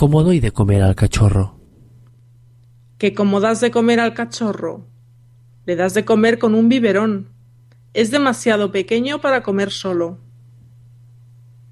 ¿Cómo doy de comer al cachorro? ¿Que cómo das de comer al cachorro? Le das de comer con un biberón. Es demasiado pequeño para comer solo.